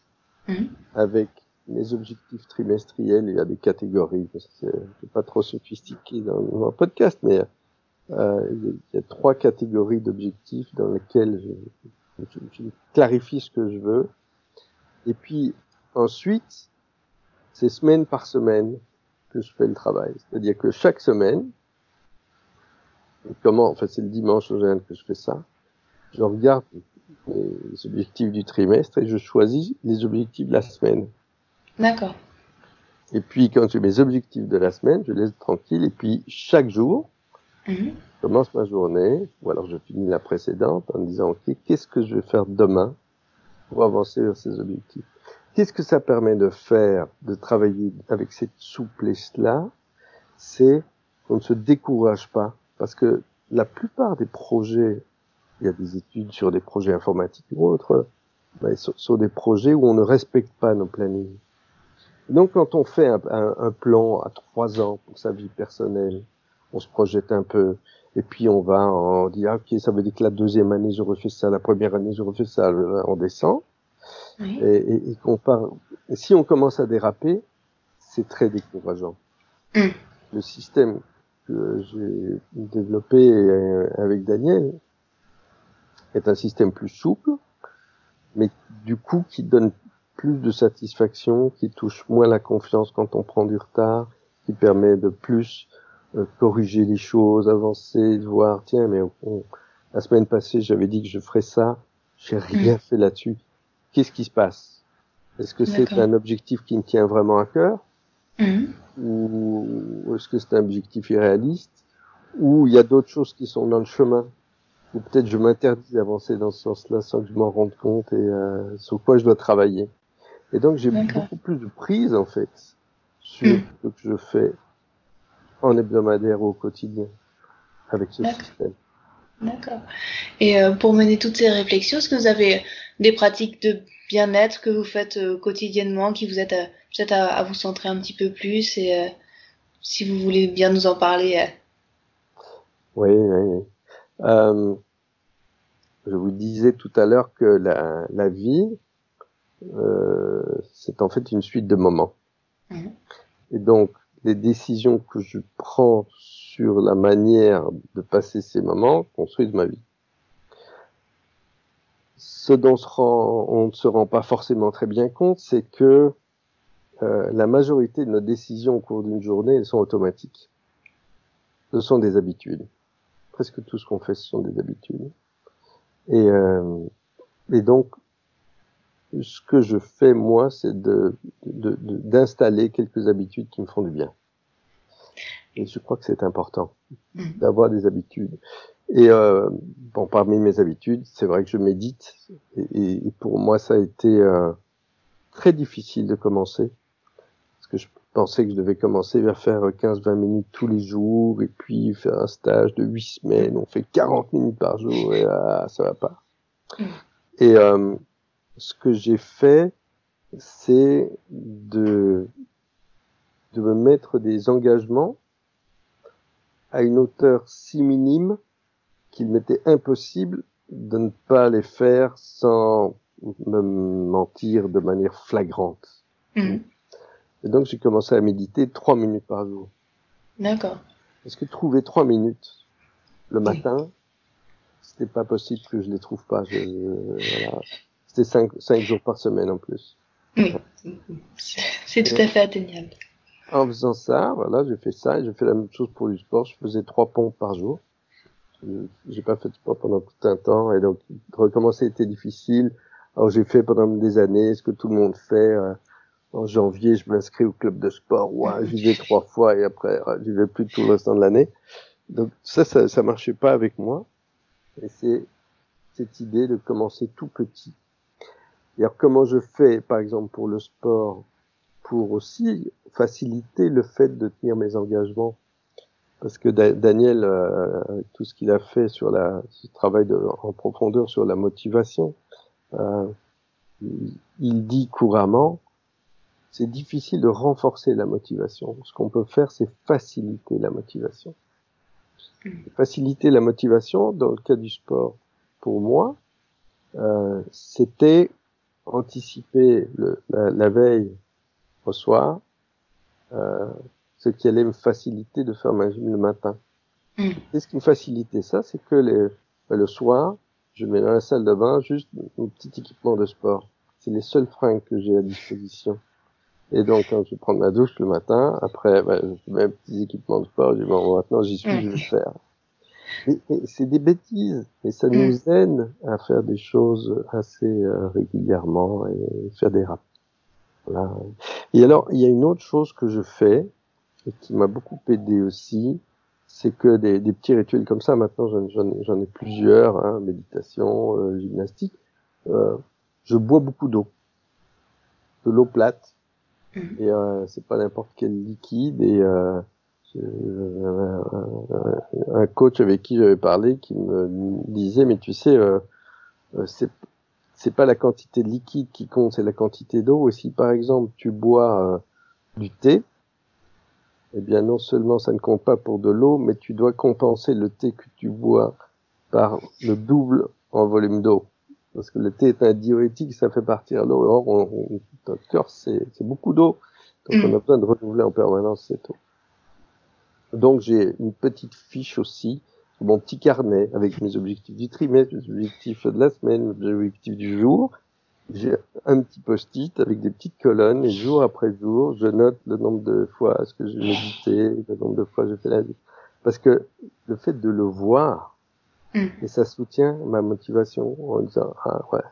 mmh. Mmh. avec mes objectifs trimestriels, il y a des catégories, c'est pas trop sophistiqué dans, un podcast, mais euh, il y a trois catégories d'objectifs dans lesquelles je, clarifie ce que je veux. Et puis ensuite, c'est semaine par semaine que je fais le travail. C'est-à-dire que chaque semaine, comment, en fait c'est le dimanche en général que je fais ça, je regarde les objectifs du trimestre et je choisis les objectifs de la semaine. D'accord. Et puis, quand j'ai mes objectifs de la semaine, je laisse tranquille. Et puis, chaque jour, Mhm. Je commence ma journée, ou alors je finis la précédente en me disant, ok, qu'est-ce que je vais faire demain pour avancer vers ces objectifs? Qu'est-ce que ça permet de faire, de travailler avec cette souplesse-là? C'est qu'on ne se décourage pas, parce que la plupart des projets, il y a des études sur des projets informatiques ou autres, ben, sur, sur, des projets où on ne respecte pas nos plannings. Donc quand on fait un, un, un plan à trois ans pour sa vie personnelle, on se projette un peu, et puis on va, on dit ah, ok, ça veut dire que la deuxième année je refais ça, la première année je refais ça, on descend, Oui. et, et, et qu'on part. Et si on commence à déraper, c'est très décourageant. Mm. Le système que j'ai développé euh, avec Daniel est un système plus souple, mais du coup qui donne plus de satisfaction, qui touche moins la confiance quand on prend du retard, qui permet de plus euh, corriger les choses, avancer, voir tiens mais on- la semaine passée j'avais dit que je ferais ça, j'ai rien fait là-dessus. Qu'est-ce qui se passe? Est-ce que c'est un objectif qui me tient vraiment à cœur? Mhm. ou est-ce que c'est un objectif irréaliste? Ou il y a d'autres choses qui sont dans le chemin? Ou peut-être je m'interdis d'avancer dans ce sens-là sans que je m'en rende compte et euh, sur quoi je dois travailler? Et donc j'ai beaucoup plus de prise en fait sur Mm. ce que je fais en hebdomadaire ou au quotidien avec ce système. D'accord. Et euh, pour mener toutes ces réflexions, est-ce que vous avez des pratiques de bien-être que vous faites euh, quotidiennement, qui vous aident peut-être à, à vous centrer un petit peu plus et euh, si vous voulez bien nous en parler. Oui, oui, oui. Je vous disais tout à l'heure que la, la vie, c'est en fait une suite de moments. Et donc, les décisions que je prends sur la manière de passer ces moments construisent ma vie. Ce dont se rend- on ne se rend pas forcément très bien compte, c'est que euh, la majorité de nos décisions au cours d'une journée, elles sont automatiques. Ce sont des habitudes. Presque tout ce qu'on fait, ce sont des habitudes. Et, euh, et donc, ce que je fais moi, c'est de de- de- d'installer quelques habitudes qui me font du bien. Et je crois que c'est important Mhm. d'avoir des habitudes. Et euh, bon, parmi mes habitudes, c'est vrai que je médite. Et, et- pour moi, ça a été euh, très difficile de commencer. Parce que je pensais que je devais commencer à faire 15-20 minutes tous les jours. Et puis faire un stage de 8 semaines. On fait 40 minutes par jour. Et ah, ça va pas. Mm. Et euh, ce que j'ai fait, c'est de, de me mettre des engagements à une hauteur si minime qu'il m'était impossible de ne pas les faire sans me mentir de manière flagrante. Mhm. Et donc j'ai commencé à méditer trois minutes par jour. D'accord. Parce que trouver trois minutes le Oui. matin, c'était pas possible que je les trouve pas. Je, je- voilà. C'était cinq, cinq jours par semaine en plus. Oui. C'est tout à fait atteignable. En faisant ça, voilà, j'ai fait ça et j'ai fait la même chose pour du sport. Je faisais trois pompes par jour. J'ai pas fait de sport pendant tout un temps et donc recommencer était difficile. Alors j'ai fait pendant des années ce que tout le monde fait. euh, en janvier, je m'inscris au club de sport. Ouais, j'y vais trois fois et après euh, j'y vais plus tout le restant de l'année. Donc ça, ça, ça marchait pas avec moi. Et c'est cette idée de commencer tout petit. Comment je fais, par exemple pour le sport, pour aussi faciliter le fait de tenir mes engagements. Parce que Da- Daniel, euh, tout ce qu'il a fait sur la, ce travail en profondeur sur la motivation, euh, il, il dit couramment, c'est difficile de renforcer la motivation. Ce qu'on peut faire, c'est faciliter la motivation. Faciliter la motivation, dans le cas du sport, pour moi, euh, c'était anticiper le, la, la veille au soir, euh, ce qui allait me faciliter de faire ma gym le matin. Mm. Et ce qui me facilitait ça, c'est que les, ben, le soir, je mets dans la salle de bain juste un petit équipement de sport. C'est les seuls fringues que j'ai à disposition. Et donc, quand je prends ma douche le matin, après, ben, je mets un petit équipement de sport, je dis, bon, maintenant, j'y suis, je vais le faire. C'est des bêtises, et ça Mm. nous aide à faire des choses assez euh, régulièrement et faire des rappels. Voilà. Et alors, il y a une autre chose que je fais, et qui m'a beaucoup aidé aussi, c'est que des, des, petits rituels comme ça. Maintenant, j'en ai plusieurs, hein, méditation, euh, gymnastique. Euh, je bois beaucoup d'eau, de l'eau plate, mmh. et euh, c'est pas n'importe quel liquide. Et euh, un coach avec qui j'avais parlé qui me disait, mais tu sais, euh, c'est c'est pas la quantité de liquide qui compte, c'est la quantité d'eau. Et si par exemple tu bois du thé, eh bien non seulement ça ne compte pas pour de l'eau, mais tu dois compenser le thé que tu bois par le double en volume d'eau. Parce que le thé est un diurétique, ça fait partir l'eau. Or, on, notre cœur, c'est beaucoup d'eau. Donc on a besoin de renouveler en permanence cette eau. Donc j'ai une petite fiche aussi, mon petit carnet avec mes objectifs du trimestre, mes objectifs de la semaine, mes objectifs du jour j'ai un petit post-it avec des petites colonnes et jour après jour, je note le nombre de fois ce que j'ai médité, le nombre de fois j'ai fait la vie. Parce que le fait de le voir, mm. et ça soutient ma motivation en disant, ah ouais,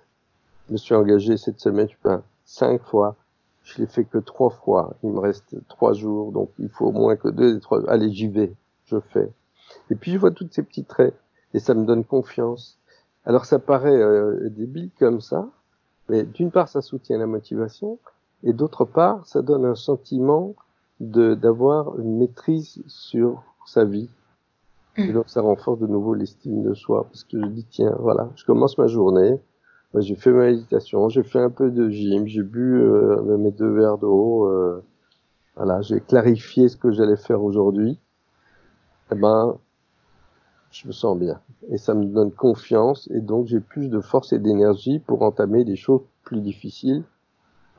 je me suis engagé cette semaine, je peux cinq fois, je l'ai fait que trois fois, il me reste trois jours, donc il faut au moins que deux et trois, allez, j'y vais, je fais. Et puis je vois toutes ces petits traits, et ça me donne confiance. Alors ça paraît euh, débile comme ça, mais d'une part, ça soutient la motivation, et d'autre part, ça donne un sentiment de d'avoir une maîtrise sur sa vie. Mm. Et donc, ça renforce de nouveau l'estime de soi, parce que je dis tiens, voilà, je commence ma journée, j'ai fait ma méditation, j'ai fait un peu de gym, j'ai bu euh, mes deux verres d'eau, euh, voilà, j'ai clarifié ce que j'allais faire aujourd'hui. Eh ben, je me sens bien. Et ça me donne confiance et donc j'ai plus de force et d'énergie pour entamer des choses plus difficiles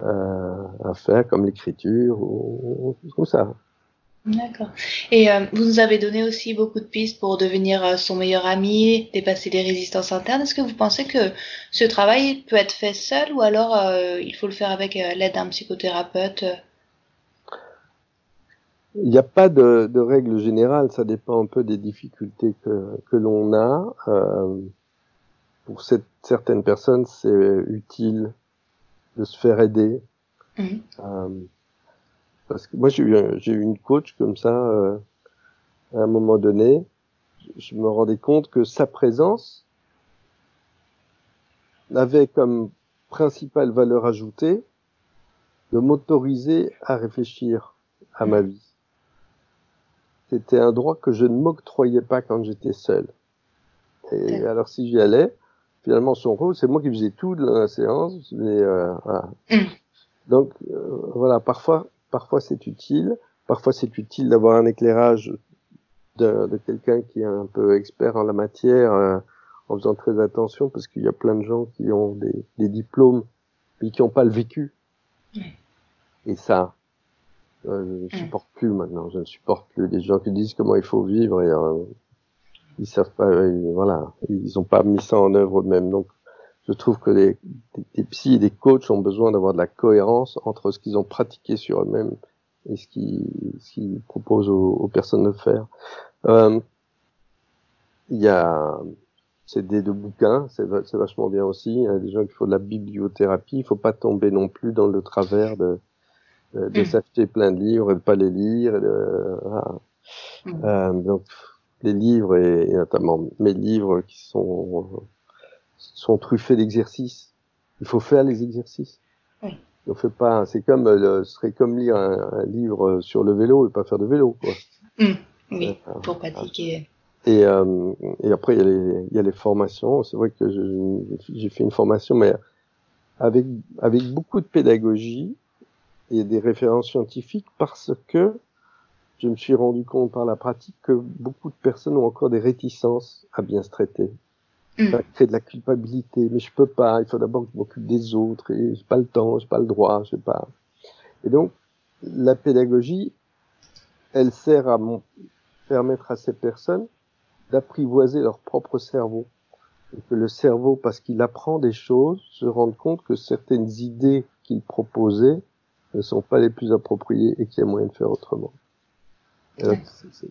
euh, à faire comme l'écriture ou, ou, ça. D'accord. Et euh, vous nous avez donné aussi beaucoup de pistes pour devenir euh, son meilleur ami, dépasser les résistances internes. Est-ce que vous pensez que ce travail peut être fait seul ou alors euh, il faut le faire avec l'aide d'un psychothérapeute il n'y a pas de, de, règle générale, ça dépend un peu des difficultés que, que l'on a. Euh, pour cette, certaines personnes, c'est utile de se faire aider. Mmh. Parce que moi, j'ai eu, j'ai eu une coach comme ça euh, à un moment donné. Je me rendais compte que sa présence avait comme principale valeur ajoutée de m'autoriser à réfléchir à ma vie c'était un droit que je ne m'octroyais pas quand j'étais seul. Et alors si j'y allais, finalement son rôle, c'est moi qui faisais tout de la séance. Mais, euh, voilà. Mm. Donc euh, voilà, parfois, parfois c'est utile, parfois c'est utile d'avoir un éclairage de, de quelqu'un qui est un peu expert en la matière, euh, en faisant très attention, parce qu'il y a plein de gens qui ont des, des diplômes, mais qui n'ont pas le vécu. Et ça, je ne supporte plus maintenant. Je ne supporte plus les gens qui disent comment il faut vivre et euh, ils savent pas. voilà, ils n'ont pas mis ça en œuvre eux-mêmes. Donc, je trouve que les, des, psys et des coachs ont besoin d'avoir de la cohérence entre ce qu'ils ont pratiqué sur eux-mêmes et ce qu'ils proposent aux, personnes de faire. Euh, il y a c'est des de bouquins, c'est vachement bien aussi. Il y a des gens qui font de la bibliothérapie. Il faut pas tomber non plus dans le travers de euh, de mm. s'acheter plein de livres et de pas les lire. Mm. euh, donc les livres et, notamment mes livres qui sont sont truffés d'exercices. Il faut faire les exercices. Oui. On fait pas. C'est comme euh, ce serait comme lire un, livre sur le vélo et pas faire de vélo. Quoi. Mm. Oui, euh, pour pratiquer. Et, euh, et après, il y, a les, il y a les formations. C'est vrai que j'ai fait une formation, mais avec, avec beaucoup de pédagogie et des références scientifiques parce que je me suis rendu compte par la pratique que beaucoup de personnes ont encore des réticences à bien se traiter. Mm. Ça crée de la culpabilité, mais je peux pas, il faut d'abord que je m'occupe des autres, et j'ai pas le temps, j'ai pas le droit, je sais pas. Et donc, la pédagogie, elle sert à permettre à ces personnes d'apprivoiser leur propre cerveau. Et que le cerveau, parce qu'il apprend des choses, se rende compte que certaines idées qu'il proposait ne sont pas les plus appropriées et qu'il y a moyen de faire autrement.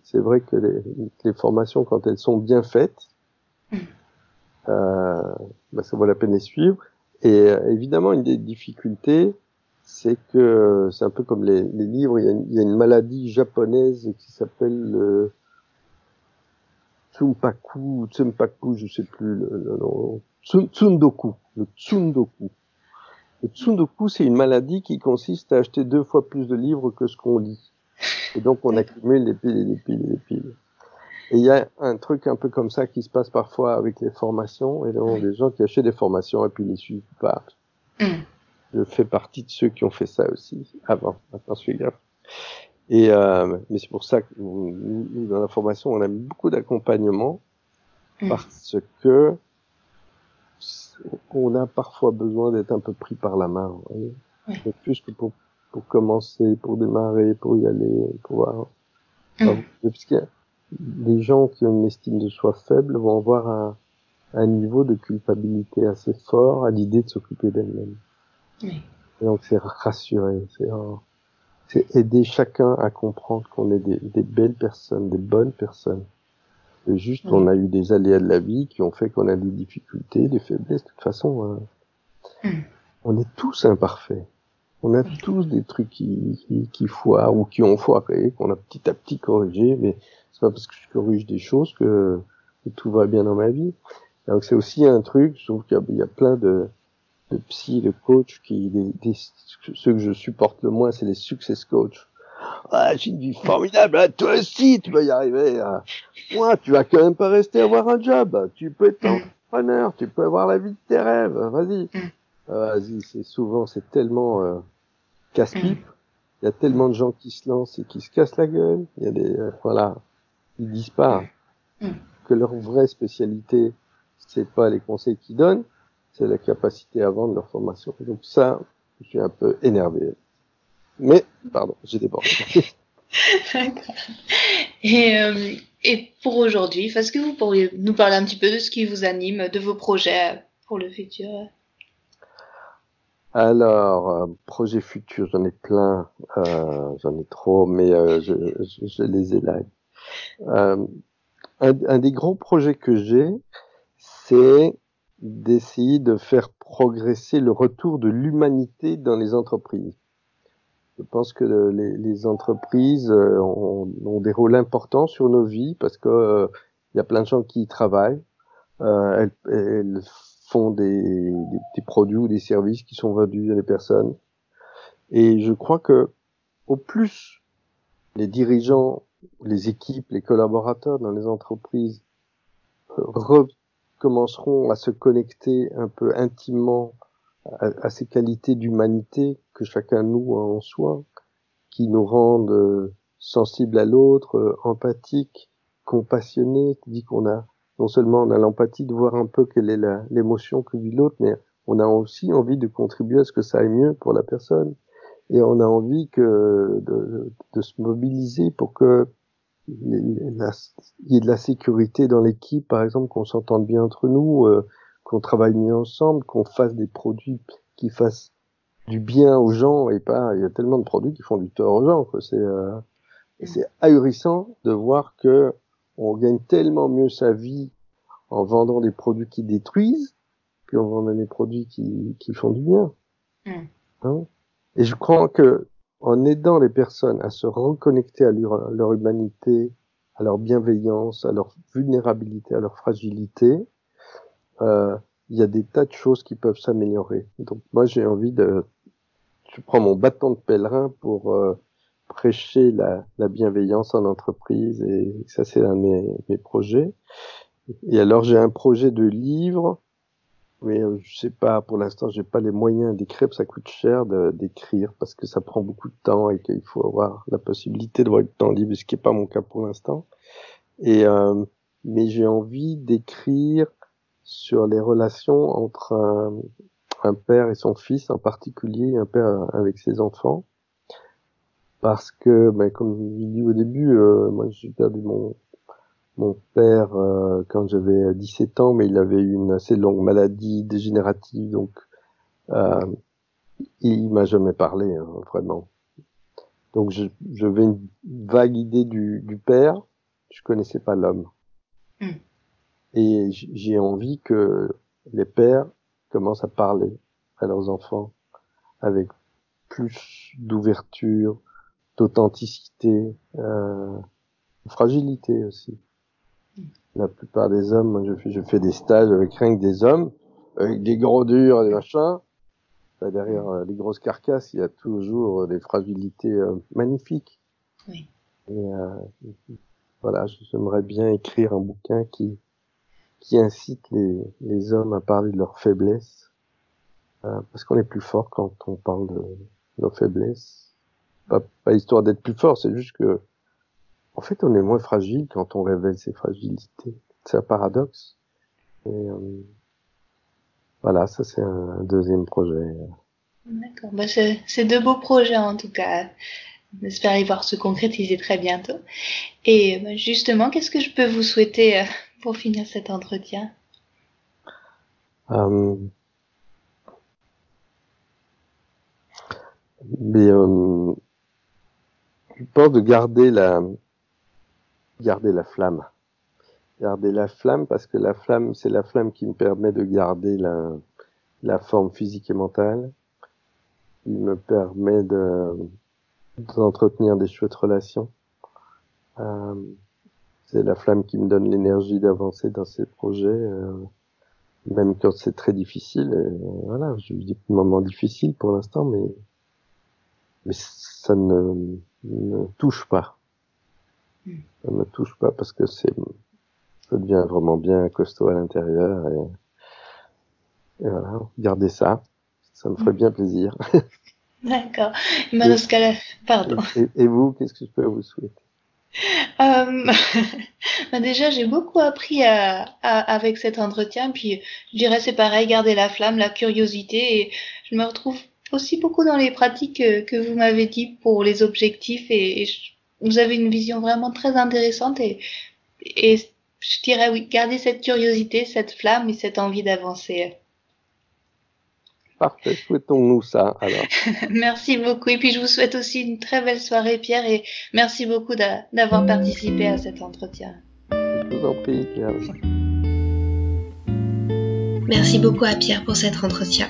C'est vrai que les, les, formations, quand elles sont bien faites, mm. euh, bah, ça vaut la peine de les suivre. Et euh, évidemment, une des difficultés, c'est que c'est un peu comme les, les livres. Il y, a une, il y, a une, maladie japonaise qui s'appelle le Tsumpaku, Tsumpaku, je sais plus le, le nom. Tsundoku, le Tsundoku. Le Tsundoku, c'est une maladie qui consiste à acheter deux fois plus de livres que ce qu'on lit. Et donc on accumule des piles et des piles et des piles. Et il y a un truc un peu comme ça qui se passe parfois avec les formations, et donc des gens qui achètent des formations et puis les suivent pas. Mm. Je fais partie de ceux qui ont fait ça aussi avant. Maintenant, je suis gaffe. Et euh, mais c'est pour ça que nous, dans la formation, on a beaucoup d'accompagnement mm. parce que on a parfois besoin d'être un peu pris par la main. Vous voyez Plus que pour, pour commencer, pour démarrer, pour y aller, pour voir. Mm. parce des gens qui ont une estime de soi faible vont avoir un, un niveau de culpabilité assez fort à l'idée de s'occuper d'elle-même. Oui. Et donc c'est rassurer, c'est aider chacun à comprendre qu'on est des, des, belles personnes, des bonnes personnes. Et juste, on a eu des aléas de la vie qui ont fait qu'on a des difficultés, des faiblesses. De toute façon, euh, mm. on est tous imparfaits. On a tous des trucs qui, qui, qui foirent ou qui ont foiré, qu'on a petit à petit corrigé, mais c'est pas parce que je corrige des choses que, que tout va bien dans ma vie. Donc c'est aussi un truc, je trouve qu'il y, a plein de, de psy, de coach qui, des, des, ceux que je supporte le moins, c'est les success coach. Ah, j'ai une vie formidable, ah, toi aussi, tu vas y arriver. Ah. Moi, tu vas quand même pas rester avoir un job. Tu peux être entrepreneur, tu peux avoir la vie de tes rêves. Vas-y. Mm. Ah, vas-y, c'est souvent, c'est tellement euh, casse-pipe. Il y a tellement de gens qui se lancent et qui se cassent la gueule. Il y a des, euh, voilà, ils disent pas mm. que leur vraie spécialité, c'est pas les conseils qu'ils donnent, c'est la capacité à vendre leur formation. Donc ça, je suis un peu énervé. Mais, pardon, j'ai débordé. et, euh, et pour aujourd'hui, est-ce que vous pourriez nous parler un petit peu de ce qui vous anime, de vos projets pour le futur? Alors, euh, projet futur, j'en ai plein, euh, j'en ai trop, mais euh, je, je, je, les élague. Euh, un, des gros projets que j'ai, c'est d'essayer de faire progresser le retour de l'humanité dans les entreprises. Je pense que les, entreprises euh, ont, des rôles importants sur nos vies parce que euh, il y a plein de gens qui y travaillent. Euh, elles, elles, font des, des, des, produits ou des services qui sont vendus à des personnes. Et je crois que au plus les dirigeants, les équipes, les collaborateurs dans les entreprises recommenceront à se connecter un peu intimement à, à ces qualités d'humanité que chacun nous a en soi, qui nous rendent euh, sensibles à l'autre, euh, empathiques, compassionnés, dit qu'on a non seulement on a l'empathie de voir un peu quelle est l'émotion que vit l'autre, mais on a aussi envie de contribuer à ce que ça aille mieux pour la personne. Et on a envie que de, de se mobiliser pour que il y ait de la sécurité dans l'équipe, par exemple, qu'on s'entende bien entre nous, euh, qu'on travaille mieux ensemble, qu'on fasse des produits qui fassent du bien aux gens et pas. Il y a tellement de produits qui font du tort aux gens. C'est euh, c'est ahurissant de voir que on gagne tellement mieux sa vie en vendant des produits qui détruisent en vendant des produits qui, qui font du bien. Mm. Hein? Et je crois que en aidant les personnes à se reconnecter à leur, humanité, à leur bienveillance, à leur vulnérabilité, à leur fragilité, euh, il y a des tas de choses qui peuvent s'améliorer. Donc moi j'ai envie de, je prends mon bâton de pèlerin pour euh, prêcher la, la, bienveillance en entreprise et ça c'est un de mes, mes projets. Et alors j'ai un projet de livre, mais euh, je sais pas, pour l'instant j'ai pas les moyens d'écrire, ça coûte cher d'écrire parce que ça prend beaucoup de temps et qu'il faut avoir la possibilité de voir le temps libre, ce qui est pas mon cas pour l'instant. Et euh, mais j'ai envie d'écrire sur les relations entre un, un, père et son fils, en particulier un père avec ses enfants, parce que, ben, comme je dit au début, euh, moi j'ai perdu mon, mon père euh, quand j'avais 17 ans, mais il avait une assez longue maladie dégénérative, donc euh, il m'a jamais parlé, hein, vraiment. Donc je, j'avais une vague idée du, du père, je connaissais pas l'homme. Mm. Et j'ai envie que les pères commencent à parler à leurs enfants avec plus d'ouverture, d'authenticité, euh, de fragilité aussi. La plupart des hommes, je, je fais des stages avec rien que des hommes, avec des gros durs, des machins. derrière euh, les grosses carcasses, il y a toujours des fragilités euh, magnifiques. Oui. Et euh, voilà, j'aimerais bien écrire un bouquin qui qui incite les, les hommes à parler de leurs faiblesses, parce qu'on est plus fort quand on parle de nos faiblesses. Pas, pas histoire d'être plus fort, c'est juste que en fait, on est moins fragile quand on révèle ses fragilités. C'est un paradoxe. Et, euh, voilà, ça c'est un, deuxième projet. D'accord. Bah, c'est deux beaux projets en tout cas. J'espère y voir se concrétiser très bientôt. Et bah, justement, qu'est-ce que je peux vous souhaiter euh, pour finir cet entretien? Euh, mais, euh, Je pense de garder la, garder la flamme. Garder la flamme parce que la flamme, c'est la flamme qui me permet de garder la, forme physique et mentale, qui me permet de d'entretenir des chouettes relations. Euh, c'est la flamme qui me donne l'énergie d'avancer dans ces projets, euh, même quand c'est très difficile. voilà, je vis des moments difficiles pour l'instant, mais mais ça ne me touche pas. Ça me touche pas parce que c'est, ça devient vraiment bien costaud à l'intérieur et, et, voilà, garder ça, ça me ferait bien plaisir. D'accord. Et, pardon. Et, vous, qu'est-ce que je peux vous souhaiter? Euh, bah déjà, j'ai beaucoup appris à, avec cet entretien. Puis, je dirais, c'est pareil, garder la flamme, la curiosité. Et je me retrouve aussi beaucoup dans les pratiques que, que vous m'avez dit pour les objectifs. Et, et je, vous avez une vision vraiment très intéressante et, et je dirais oui, gardez cette curiosité, cette flamme et cette envie d'avancer. Parfait, souhaitons-nous ça alors. merci beaucoup et puis je vous souhaite aussi une très belle soirée Pierre et merci beaucoup d'avoir participé à cet entretien. Je vous en prie Pierre. Merci beaucoup à Pierre pour cet entretien.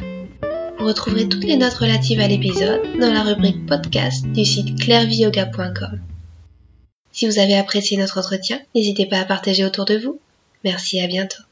Vous retrouverez toutes les notes relatives à l'épisode dans la rubrique podcast du site clairviyoga.com. Si vous avez apprécié notre entretien, n'hésitez pas à partager autour de vous. Merci, à bientôt.